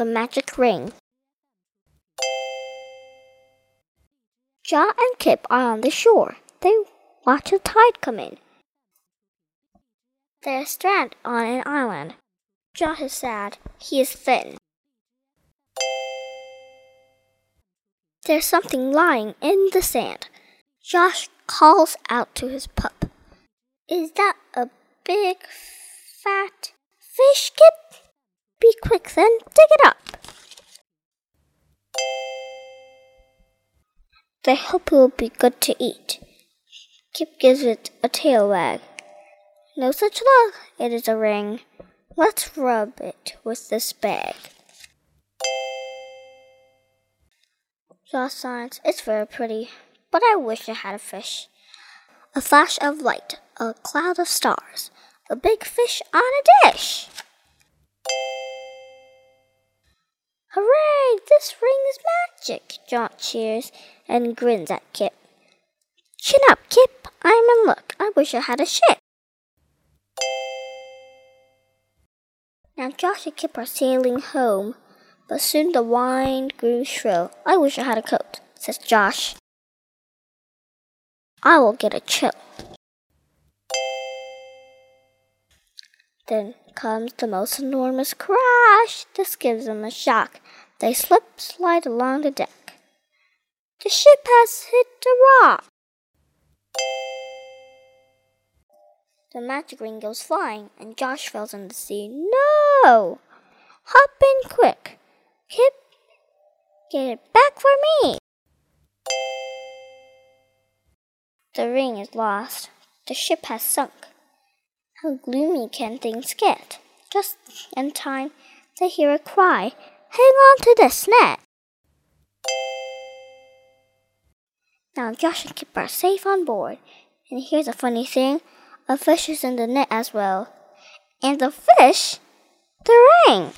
the magic ring. Jot and Kip are on the shore. They watch the tide come in. They're stranded on an island. Jot is sad. He is thin. There's something lying in the sand. Jot calls out to his pup. Is that a big, fat fish, Kip? Be quick then, dig it up. They hope it will be good to eat. Kip gives it a tail wag. No such luck, it is a ring. Let's rub it with this bag. Jot science, it's very pretty, but I wish I had a fish. A flash of light, a cloud of stars, a big fish on a dish. Hooray! This ring is magic! Jot cheers and grins at Kip. Chin up, Kip. I'm in luck. I wish I had a ship. Now Jot and Kip are sailing home, but soon the wind grew shrill. I wish I had a coat, says Jot. I will get a chill. Then comes the most enormous crash. This gives them a shock. They slip, slide along the deck. The ship has hit a rock. The magic ring goes flying, and Jot falls in the sea. No! Hop in quick. Kip, get it back for me. The ring is lost. The ship has sunk. How gloomy can things get? Just in time, to hear a cry. Hang on to this net. Now Jot and Kip are safe on board. And here's a funny thing a fish is in the net as well. And the fish, the ring.